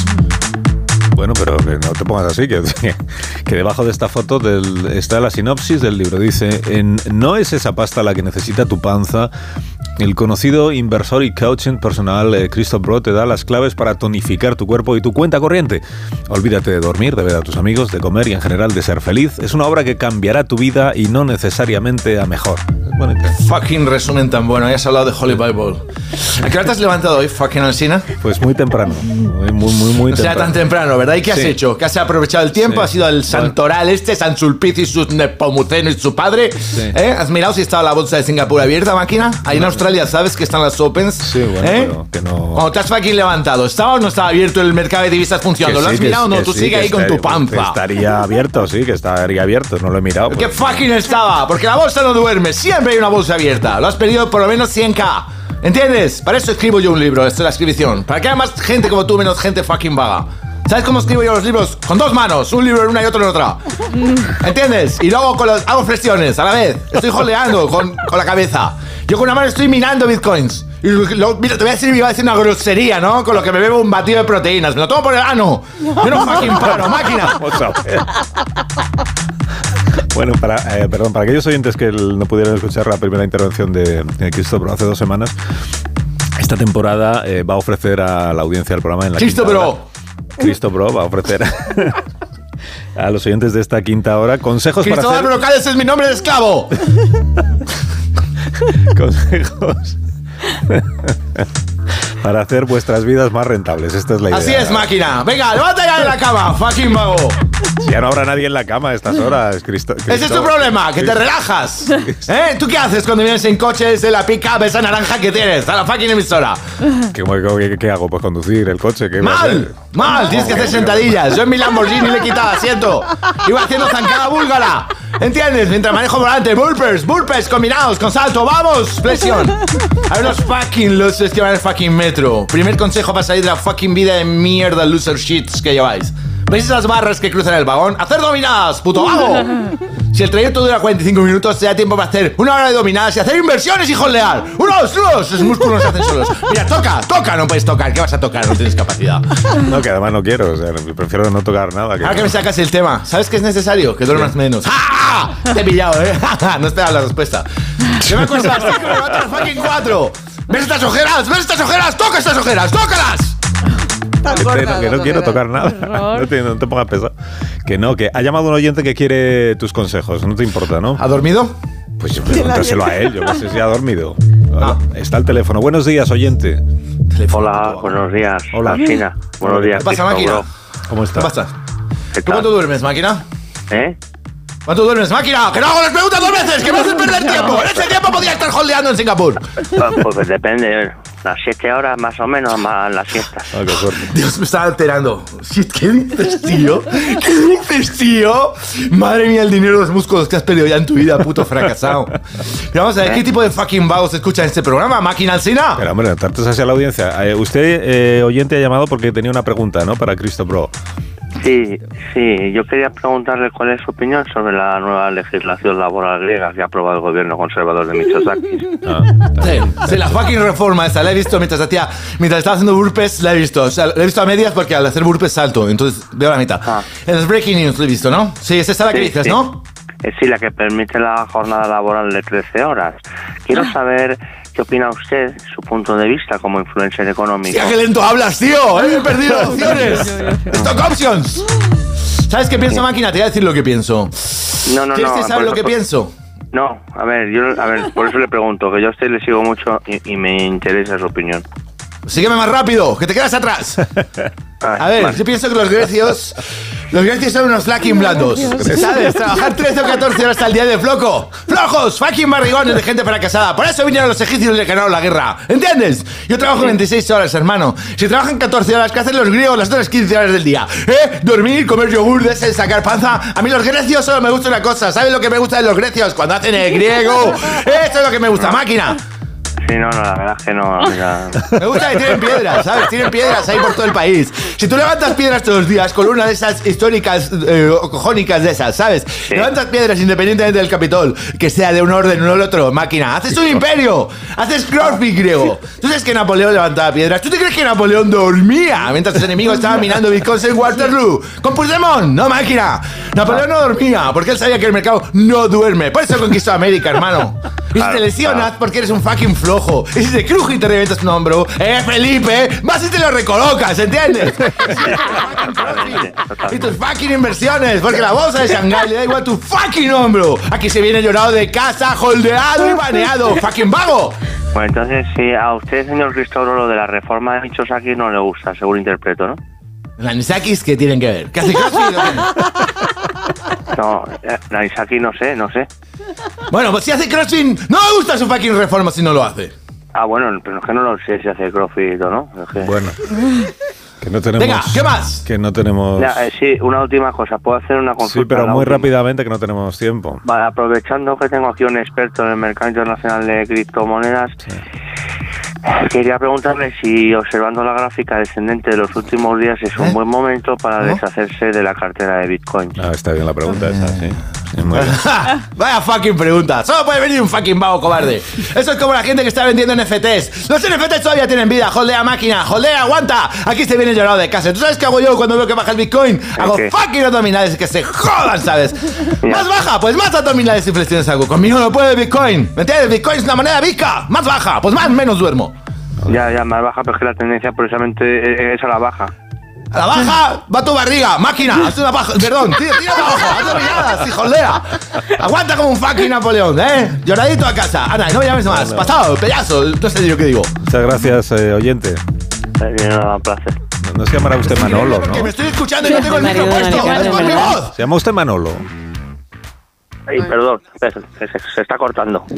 Bueno, pero no te pongas así, que, que debajo de esta foto del- está la sinopsis del libro. Dice, en, no es esa pasta la que necesita tu panza. El conocido inversor y coaching personal eh, Christoph Bro te da las claves para tonificar tu cuerpo y tu cuenta corriente. Olvídate de dormir, de ver a tus amigos, de comer y en general de ser feliz. Es una obra que cambiará tu vida y no necesariamente a mejor. Bonita. Fucking resumen tan bueno. Hayas hablado de Holy Bible. ¿A qué hora te has levantado hoy, fucking Alsina? Pues muy temprano. Muy, muy, muy, muy O sea, temprano. tan temprano, ¿verdad? ¿Y qué has Sí. hecho? ¿Qué has aprovechado el tiempo? Sí. ¿Has ido al Santoral este, San Sulpicio y su Nepomuceno y su padre? ¿Eh? ¿Has mirado si estaba la bolsa de Singapur abierta, máquina? Ahí en Australia, ¿sabes que están las Opens? Sí, bueno, pero que no... Cuando te has fucking levantado, ¿estaba o no estaba abierto el mercado de divisas funcionando? ¿Lo has mirado o no? Tú sí, sigue ahí con tu estaría- panza. Estaría abierto, sí, que estaría abierto. No lo he mirado. ¿Qué pues. fucking estaba? Porque la bolsa no duerme. Siempre hay una bolsa abierta. Lo has pedido por lo menos 100k. ¿Entiendes? Para eso escribo yo un libro, esto es la escribición. Para que haya más gente como tú, menos gente fucking vaga. ¿Sabes cómo escribo yo los libros? Con dos manos, un libro en una y otro en otra. ¿Entiendes? Y luego con los- hago flexiones a la vez. Estoy joleando con, con la cabeza. Yo con una mano estoy minando bitcoins. Y lo- mira, te voy a decir, iba a decir una grosería, ¿no? Con lo que me bebo un batido de proteínas. Me lo tomo por el ano. Yo no fucking paro, máquina. Bueno, para, eh, perdón, para aquellos oyentes que no pudieron escuchar la primera intervención de, de Christopher hace dos semanas, esta temporada eh, va a ofrecer a la audiencia del programa en la Cristo, hora- Cristo Bro va a ofrecer a los oyentes de esta quinta hora consejos para Cristóbal hacer Brocales es mi nombre de esclavo. consejos para hacer vuestras vidas más rentables. Esta es la idea. Así es, máquina. Venga, levanta ya de la cama, fucking vago. Ya no habrá nadie en la cama a estas horas, Cristo. Ese es tu problema, que te relajas. ¿Eh? ¿Tú qué haces cuando vienes en coches de la pick-up esa naranja que tienes? A la fucking emisora. ¿Qué, qué- qué hago? Pues conducir el coche. ¿qué ¡Mal! ¡Mal! Tienes que hacer sentadillas. Yo en mi Lamborghini le he quitado asiento. Iba haciendo zancada búlgara. ¿Entiendes? Mientras manejo volante. Burpers, burpers combinados con salto. ¡Vamos! Flexión. A ver los fucking losers que van al fucking metro. Primer consejo para salir de la fucking vida de mierda loser shits que lleváis. ¿Veis esas barras que cruzan el vagón? ¡Hacer dominadas, puto vago! Si el trayecto dura 45 minutos, te da tiempo para hacer una hora de dominadas y hacer inversiones y holdear. ¡Unos, unos! Los músculos no se hacen solos. Mira, toca, toca, no puedes tocar. ¿Qué vas a tocar? No tienes capacidad. No, que además no quiero. O sea, prefiero no tocar nada. Que Ahora que me sacas el tema, ¿sabes qué es necesario? Que duermas menos. ¡Ah! Te he pillado, ¿eh? no esperaba la respuesta. ¿Qué me cuesta las cinco, me levanto a las fucking cuatro? ¿Ves estas ojeras? ¿Ves estas ojeras? ¡Toca estas ojeras! tócalas! Que, te- no, que no quiero tocar nada. No te, no te pongas pesado. Que no, que ha llamado un oyente que quiere tus consejos. No te importa, ¿no? ¿Ha dormido? Pues yo pregúntaselo a él. Yo no sé si ha dormido. Ah. Está el teléfono. Buenos días, oyente. Hola, buenos días. Hola. Martina. Buenos días. ¿Qué pasa, máquina? bro. ¿Cómo ¿Qué pasa? ¿Qué ¿Tú cuánto duermes, máquina? ¿Eh? ¿Cuánto duermes, máquina? ¡Que no hago las preguntas dos veces! ¡Que me haces perder tiempo! ¡En ese tiempo podía estar holdeando en Singapur! Ah, Pues depende. Las siete horas más o menos más la siesta. Ah, qué suerte. Dios, me estaba alterando. Shit, ¿qué dices, tío? ¿Qué dices, tío? Madre mía, el dinero y los músculos que has perdido ya en tu vida, puto fracasado. Pero vamos a ver, ¿qué tipo de fucking vagos escuchan este programa? ¿Máquina Alcina? Pero hombre, no trates así a la audiencia. Eh, usted, eh, oyente, ha llamado porque tenía una pregunta, ¿no? Para Cristo Bro. Sí, sí. Yo quería preguntarle cuál es su opinión sobre la nueva legislación laboral griega que ha aprobado el gobierno conservador de Mitsotakis. Sí, sí, la fucking reforma esa, la he visto mientras hacía, mientras estaba haciendo burpees, la he visto. O sea, la he visto a medias porque al hacer burpees salto, entonces veo la mitad. En los breaking news lo he visto, ¿no? Sí, es esa la que Sí, dices, sí. ¿no? Sí, la que permite la jornada laboral de 13 horas. Quiero saber qué opina usted, su punto de vista como influencer económico. Tía, qué lento hablas, tío. ¿eh? He perdido opciones. Stock options. ¿Sabes qué pienso, máquina? Te voy a decir lo que pienso. No, no, ¿Quieres no. lo que pienso? No, a ver, yo, a ver, por eso le pregunto, que yo a usted le sigo mucho y, y me interesa su opinión. Sígueme más rápido, que te quedas atrás. A ver, yo pienso que los grecios. Los grecios son unos fucking blandos. ¿Sabes? Trabajar 13 o 14 horas al día de floco. ¡Flojos! ¡Fucking barrigones de gente fracasada! Por eso vinieron los egipcios y le ganaron la guerra. ¿Entiendes? Yo trabajo 26 horas, hermano. Si trabajan 14 horas, ¿qué hacen los griegos las otras 15 horas del día? ¿Eh? Dormir, comer yogur, de ese, sacar panza. A mí los grecios solo me gusta una cosa. ¿Sabes lo que me gusta de los grecios? Cuando hacen el griego. Eso es lo que me gusta, máquina. Sí, no, no, la verdad es que no. mira. Me gusta que tienen piedras, ¿sabes? Tienen piedras ahí por todo el país. Si tú levantas piedras todos los días con una de esas históricas eh, cojónicas de esas, ¿sabes? Levantas piedras independientemente del Capitol, que sea de un orden o del otro, máquina. Haces un imperio, haces crossfit griego. ¿Tú sabes que Napoleón levantaba piedras? ¿Tú te crees que Napoleón dormía mientras sus enemigos estaban minando bitcoins en Waterloo? Con Puigdemont, no máquina. Napoleón no dormía porque él sabía que el mercado no duerme. Por eso conquistó América, hermano. Y si te lesionas porque eres un fucking flojo. Y si te cruje y te revientas un hombro, eh, Felipe, vas y te lo recolocas, ¿entiendes? y tus fucking inversiones, porque la bolsa de Shanghái le da igual tu fucking hombro. Aquí se viene llorado de casa, holdeado y baneado, fucking vago. Bueno, entonces, si a usted, señor Cristóbal, lo de la reforma de Michosaki no le gusta, según interpreto, ¿no? ¿La Nisakis qué tienen que ver? ¿Qué hace crossfit o qué? No, eh, la Isaki no sé, no sé. Bueno, pues si hace crossfit, no me gusta su fucking reforma si no lo hace. Ah, bueno, pero es que no lo sé si hace crossfit o no. es que- Bueno. Que no tenemos. Venga, ¿qué más? Que no tenemos. Ya, eh, sí, una última cosa. ¿Puedo hacer una consulta? Sí, pero muy última. rápidamente que no tenemos tiempo. Vale, aprovechando que tengo aquí un experto en el mercado internacional de criptomonedas, quería preguntarle si observando la gráfica descendente de los últimos días es un buen momento para deshacerse de la cartera de Bitcoin. Ah, está bien la pregunta esa, sí. Sí, muy bien. Vaya fucking pregunta. Solo puede venir un fucking vago cobarde. Eso es como la gente que está vendiendo NFTs. Los NFTs todavía tienen vida. Holdea máquina. Holdea, aguanta. Aquí se viene llorado de casa. ¿Tú sabes qué hago yo cuando veo que baja el Bitcoin? Hago fucking abdominales que se jodan, ¿sabes? Más baja, pues más abdominales y flexiones hago. Conmigo no puede Bitcoin. ¿Me entiendes? Bitcoin es una moneda vica. Más baja, pues más menos duermo. Ya, ya, más baja, pero es que la tendencia precisamente es a la baja. A la baja va tu barriga, máquina, haz una baja, perdón, tira, tira para abajo, haz dominadas, hijolea. Aguanta como un fucking Napoleón, ¿eh? Lloradito a casa. Ana, no me llames más. Pasado, pedazo, entonces yo qué digo. Muchas gracias, eh, oyente. un placer. No se llamará usted Manolo, ¿no? Que me estoy escuchando y no tengo el micro puesto. ¡Es por mi voz! ¿Se llama usted Manolo? Ay, perdón, se, se- se está cortando.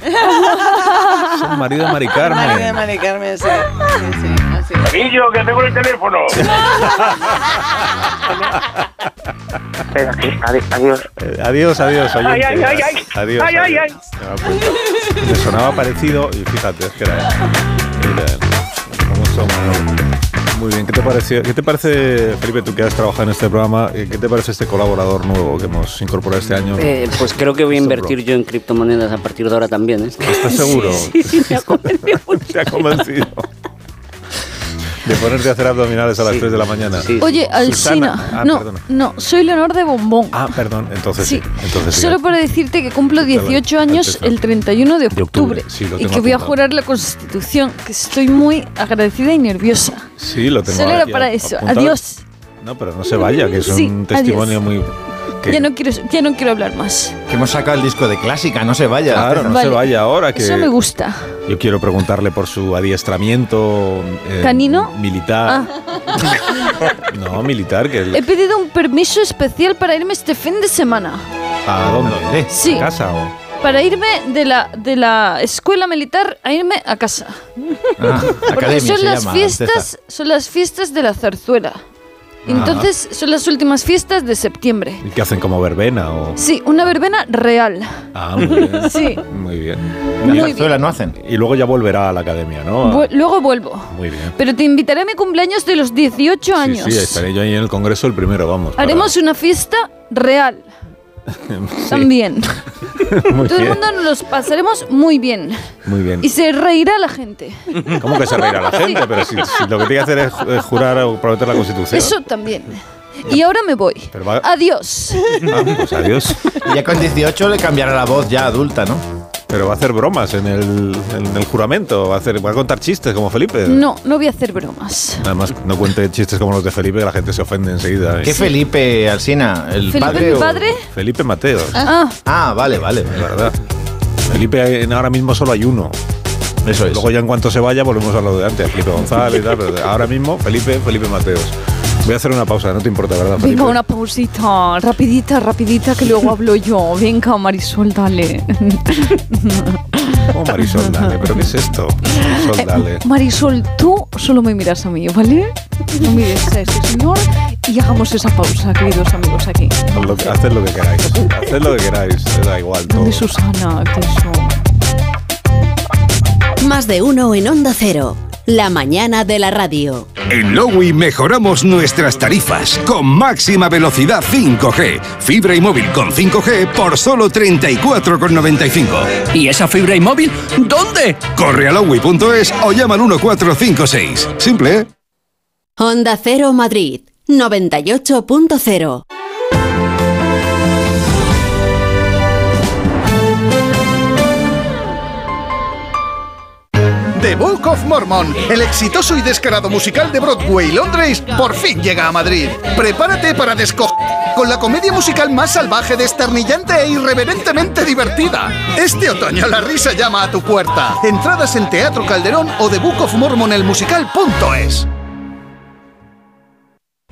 Es el marido de Mari Carmen. Marido de Mari Carmen, sí. Sí, sí, así. Amillo, que tengo el teléfono. Espera, sí, adi- adiós. Eh, adiós, adiós, oyente. Ay, ay, ay, ay. Adiós. Ay, ay, adiós. Me sonaba parecido y fíjate, es que era él. Era él. Muy bien, ¿qué te, pareció, ¿qué te parece, Felipe, tú que has trabajado en este programa, eh, qué te parece este colaborador nuevo que hemos incorporado este año? Eh, pues creo que voy a invertir yo en criptomonedas a partir de ahora también. ¿eh? ¿Estás seguro? Sí, sí, me ha convencido. Se ha convencido. De ponerte a hacer abdominales a las 3 de la mañana. Oye, Alsina, Susana. Ah, no, perdona. no, soy Leonor de Bombón. Ah, perdón, entonces sí. Sí. Entonces sí. Solo para decirte que cumplo 18 años el 31 de octubre, sí, lo y que voy a jurar la Constitución, que estoy muy agradecida y nerviosa. Sí, lo tengo Solo era para eso. apuntado. Adiós. No, pero no se vaya, que es Sí, un testimonio muy... que- Ya no quiero, ya no quiero hablar más. Que hemos sacado el disco de clásica, no se vaya. Claro, no Vale. se vaya ahora que... Eso me gusta. Yo quiero preguntarle por su adiestramiento... eh, ¿Canino? Militar. Ah, No, militar, que... he pedido un permiso especial para irme este fin de semana. ¿A dónde? Sí. ¿A casa o...? Para irme de la, de la escuela militar a irme a casa. Ah, Porque academia son se las llama, fiestas, son las fiestas de la zarzuela. Entonces son las últimas fiestas de septiembre. ¿Y qué hacen como verbena o...? Sí, una verbena real. Ah, muy bien. Sí. Muy bien. Muy zarzuela no hacen. Y luego ya volverá a la academia, ¿no? Vu- Luego vuelvo. Muy bien. Pero te invitaré a mi cumpleaños de los 18 años. Sí, sí, estaré yo ahí en el congreso el primero, vamos. para- Haremos una fiesta real Sí, también. Muy Todo el bien. mundo nos los pasaremos muy bien. Muy bien. Y se reirá la gente. ¿Cómo que se reirá la gente? Pero si, si lo que tiene que hacer es ju- es jurar o prometer la Constitución. Eso también. Y ahora me voy. Pero va- Adiós. Ah, pues adiós. Y ya con 18 le cambiará la voz ya adulta, ¿no? Pero va a hacer bromas en el, en el juramento, va a, hacer, va a contar chistes como Felipe. No, no voy a hacer bromas. Además, no cuente chistes como los de Felipe, que la gente se ofende enseguida. ¿eh? ¿Qué Felipe Alsina? ¿El ¿Felipe padre mi o- padre? Felipe Mateo. Ah, Ah, vale, vale. Es verdad. Felipe, en- ahora mismo solo hay uno. Eso es. Luego ya en cuanto se vaya volvemos a lo de antes, Felipe González y tal, pero ahora mismo Felipe, Felipe Mateos. Voy a hacer una pausa, no te importa, ¿verdad, Felipe? venga, una pausita. Rapidita, rapidita, que luego hablo yo. Venga, Marisol, dale. Oh, Marisol, dale, ¿pero qué es esto? Marisol, dale. Marisol, tú solo me miras a mí, ¿vale? No mires a este señor y hagamos esa pausa, queridos amigos, aquí. Lo que- Haced lo que queráis. Haced lo que queráis, da igual todo. ¿Dónde Susana? ¿Qué eso? Más de uno en Onda Cero. La mañana de la radio. En Lowy mejoramos nuestras tarifas con máxima velocidad 5G. Fibra y móvil con 5G por solo 34,95. ¿Y esa fibra y móvil? ¿Dónde? Corre a lowy.es o llama al 1456. Simple, ¿eh? Onda Cero Madrid. 98.0. The Book of Mormon, el exitoso y descarado musical de Broadway Londres, por fin llega a Madrid. Prepárate para desco con la comedia musical más salvaje, desternillante e irreverentemente divertida. Este otoño la risa llama a tu puerta. Entradas en Teatro Calderón o The Book of Mormon el musical.es.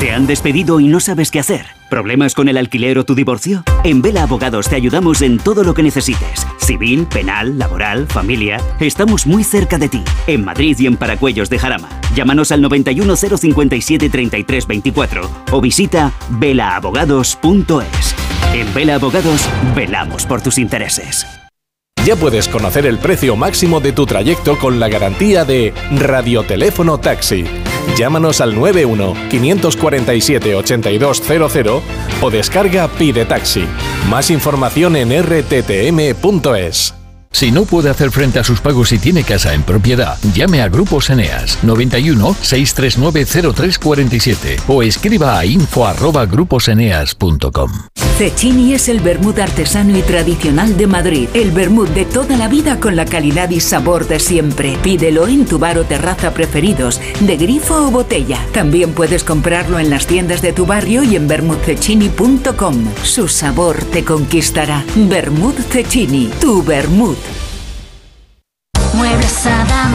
¿Te han despedido y no sabes qué hacer? ¿Problemas con el alquiler o tu divorcio? En Vela Abogados te ayudamos en todo lo que necesites. Civil, penal, laboral, familia. Estamos muy cerca de ti. En Madrid y en Paracuellos de Jarama. Llámanos al 91 057 33 24 o visita velaabogados.es. En Vela Abogados velamos por tus intereses. Ya puedes conocer el precio máximo de tu trayecto con la garantía de Radioteléfono Taxi. Llámanos al 91 547 8200 o descarga Pide Taxi. Más información en rttm.es. Si no puede hacer frente a sus pagos y tiene casa en propiedad, llame a Grupos Eneas 91 639 0347 o escriba a info@gruposeneas.com. Cecchini es el vermut artesano y tradicional de Madrid. El vermut de toda la vida con la calidad y sabor de siempre. Pídelo en tu bar o terraza preferidos, de grifo o botella. También puedes comprarlo en las tiendas de tu barrio y en vermutcecchini.com. Su sabor te conquistará. Vermut Cecchini, tu vermut.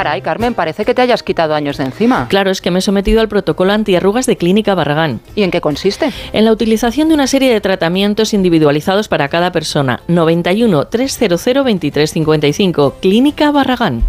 Caray, Carmen, parece que te hayas quitado años de encima. Claro, es que me he sometido al protocolo antiarrugas de Clínica Barragán. ¿Y en qué consiste? En la utilización de una serie de tratamientos individualizados para cada persona. 91 300 2355. Clínica Barragán.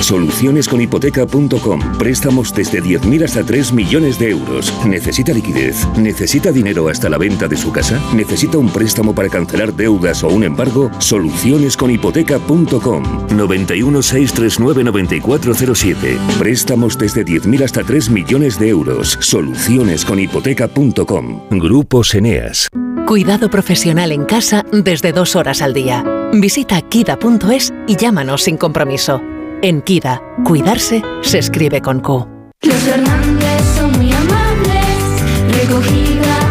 Solucionesconhipoteca.com. Préstamos desde 10.000 hasta 3 millones de euros. ¿Necesita liquidez? ¿Necesita dinero hasta la venta de su casa? ¿Necesita un préstamo para cancelar deudas o un embargo? Solucionesconhipoteca.com. 91 639 9407. Préstamos desde 10.000 hasta 3 millones de euros. Solucionesconhipoteca.com. Grupos Eneas. Cuidado profesional en casa desde dos horas al día. Visita kida.es y llámanos sin compromiso. En Kida, cuidarse se escribe con Q. Los Hernández son muy amables, recogida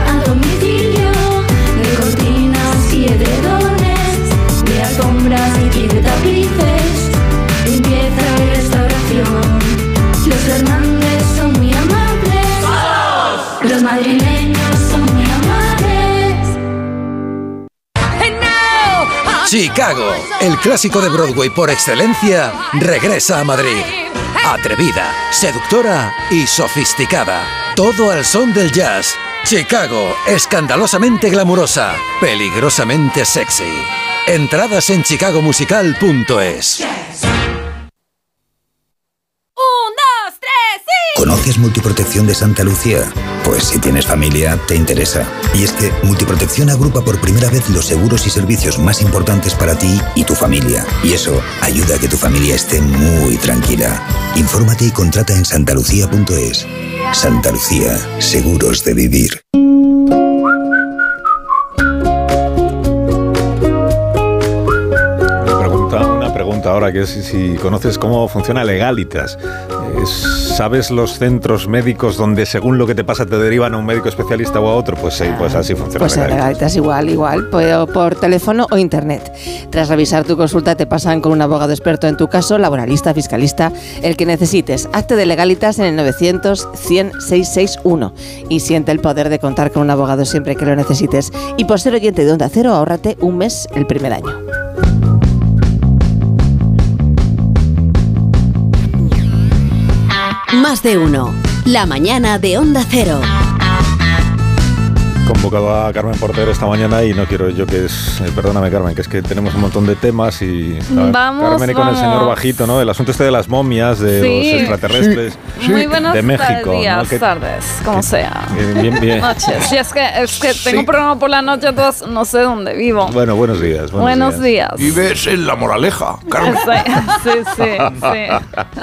Chicago, el clásico de Broadway por excelencia, regresa a Madrid. Atrevida, seductora y sofisticada. Todo al son del jazz. Chicago, escandalosamente glamurosa, peligrosamente sexy. Entradas en chicagomusical.es. ¿Conoces Multiprotección de Santa Lucía? Pues si tienes familia, te interesa. Y es que Multiprotección agrupa por primera vez los seguros y servicios más importantes para ti y tu familia. Y eso ayuda a que tu familia esté muy tranquila. Infórmate y contrata en santalucía.es. Santa Lucía, seguros de vivir. Una pregunta, ahora que es si, conoces cómo funciona Legalitas. Eh, ¿Sabes los centros médicos donde según lo que te pasa te derivan a un médico especialista o a otro? Pues sí, pues así funciona Pues en Legalitas. Igual, igual, por, por teléfono o internet. Tras revisar tu consulta te pasan con un abogado experto en tu caso, laboralista, fiscalista, el que necesites. Acte de Legalitas en el 900 100 661 y siente el poder de contar con un abogado siempre que lo necesites. Y por ser oyente de Onda Cero, ahórrate un mes el primer año. Más de uno. La mañana de Onda Cero. Convocado a Carmen Portero esta mañana y no quiero yo que es. eh, perdóname, Carmen, que es que tenemos un montón de temas y. Vamos, Carmen y con el señor. Bajito, ¿no? El asunto este de las momias, de Sí. los extraterrestres. Muy buenas de México. ¿no? días, Que- tardes, como sea. bien, bien. Noches. Sí, es que, es que tengo un programa por la noche, entonces no sé dónde vivo. Bueno, buenos días. Buenos, Buenos días. Vives en La Moraleja, Carmen. Sí, sí, sí, sí.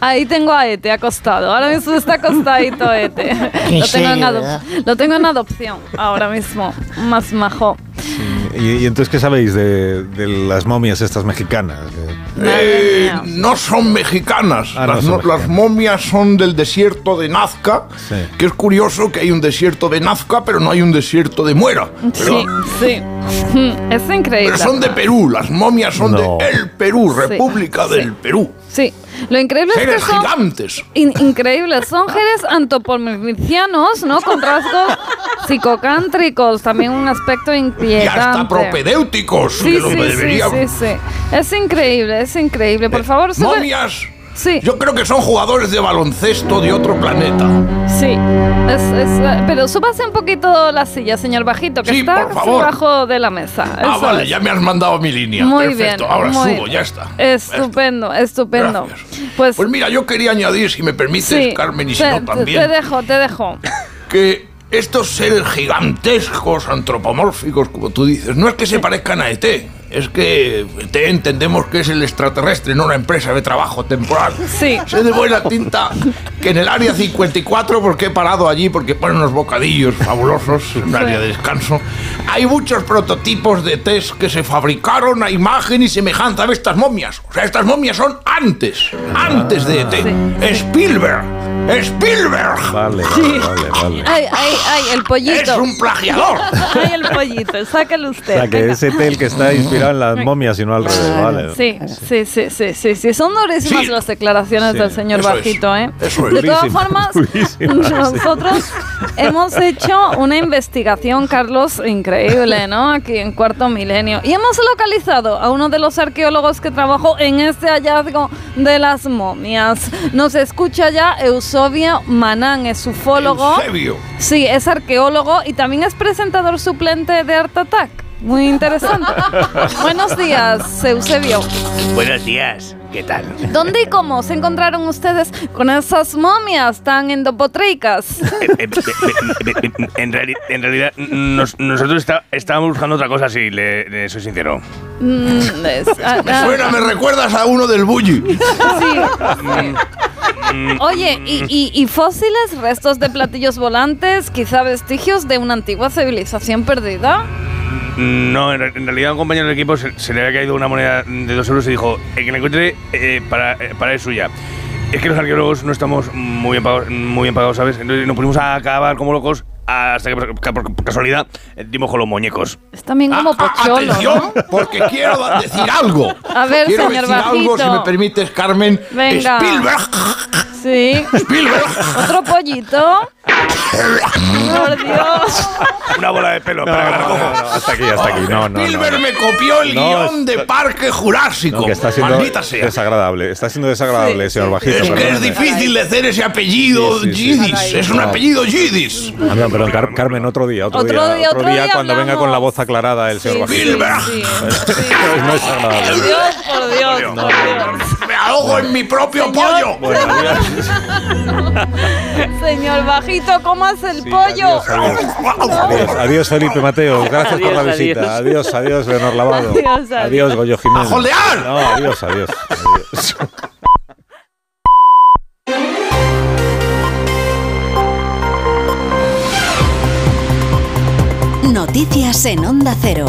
Ahí tengo a Ete acostado. Ahora mismo está acostadito Ete. ¿En Lo tengo, en lo tengo en adopción ahora mismo. Más majo. ¿Y, y entonces qué sabéis de, de las momias estas mexicanas? Eh, no son mexicanas. Ah, no las, son no- mexicanas. las momias son del desierto de Nazca, Sí. que es curioso que hay un desierto de Nazca, pero no hay un desierto de Muera. Sí, sí. Es increíble. Pero son de Perú, las momias son No. de El Perú, República sí. del Perú. Sí. Lo increíble es que son gigantes. in- increíbles. Son seres antropomorficianos, ¿no? Con rasgos psicocántricos. También un aspecto Y inquietante. hasta propedéuticos, Sí, sí, sí, sí, sí. Es increíble, es increíble. Por favor, sube- Momias. Sí. Yo creo que son jugadores de baloncesto de otro planeta. Sí, es, es, eh, pero súbase un poquito la silla, señor Bajito, que Sí, está debajo de la mesa. Ah, Eso vale, es. ya me has mandado mi línea. Muy Perfecto, bien, ahora muy subo, bien. ya está. Estupendo, estupendo. Pues, Pues mira, yo quería añadir, si me permites, sí, Carmen, y si te, no también, te dejo, te dejo. que estos seres gigantescos, antropomórficos, como tú dices, no es que se parezcan a ET, es que ET entendemos que es el extraterrestre, no una empresa de trabajo temporal. Sí. Sé de buena tinta que en el área 54, porque he parado allí, porque ponen unos bocadillos fabulosos, un área de descanso, hay muchos prototipos de ETs que se fabricaron a imagen y semejanza de estas momias. O sea, estas momias son antes, antes de ET. Spielberg, Spielberg. Vale, Sí. vale, vale. Ay, ay, ay, el pollito. Es un plagiador. Ay, el pollito, sácalo O usted. sea, que venga. es ET el que está inspirado en las momias y no al revés, vale. Sí, sí, sí, sí, sí, sí. Son durísimas Sí. las declaraciones Sí. del señor Eso es. Bajito, ¿eh? Eso es. De todas formas, nosotros hemos hecho una investigación, Carlos, increíble, ¿no? Aquí en Cuarto Milenio. Y hemos localizado a uno de los arqueólogos que trabajó en este hallazgo de las momias. Nos escucha ya Eusebio Manán, es ufólogo. Eusebio. Sí, es arqueólogo y también es presentador suplente de Art Attack. Muy interesante. Buenos días, Eusebio. Buenos días, ¿qué tal? ¿Dónde y cómo se encontraron ustedes con esas momias tan endopotricas? Eh, eh, eh, en, reali- en realidad, nos- nosotros está- estábamos buscando otra cosa, si le, le soy sincero. Mm, es- ah, Me ah, suena, me recuerdas a uno del bully. Oye, ¿y, y, y fósiles, restos de platillos volantes, quizá vestigios de una antigua civilización perdida? No, en, re- en realidad a un compañero del equipo se, se le había caído una moneda de dos euros y dijo, el que la encuentre eh, para, eh, para es suya. Es que los arqueólogos no estamos muy bien pagados, muy bien pagados ¿sabes? Entonces nos pusimos a acabar como locos hasta que por, casualidad eh, dimos con los muñecos. Es también como pocholo, ¿no? Atención, porque quiero decir algo. A ver, quiero señor decir algo, si Bajito. me permites, Carmen. Venga. Spielberg. Sí. Otro pollito. Por Dios. Una bola de pelo, espera que la recojo. hasta aquí, hasta aquí. No, no, no. Spielberg me copió el No, guion de Parque Jurásico. No, que está siendo Maldita sea. desagradable. Está siendo desagradable, señor Bajito. Es que es difícil de hacer ese apellido Sí, sí, sí. Es un No. apellido Yiddish. Ah, no, perdón, Car- Carmen, otro día, otro, Otro día, otro día cuando venga con la voz aclarada el señor Bajito. no es agradable. Dios, por Dios, por Dios. Ahogo en mi propio pollo. Bueno, Señor Bajito, ¿cómo hace el pollo? adiós, adiós, Felipe Mateo. Gracias por la Adiós, visita. Adiós, adiós, Leonor Lavado. Adiós, adiós. Adiós, Goyo Jiménez. ¡A jolear! No, adiós, adiós. adiós. Noticias en Onda Cero.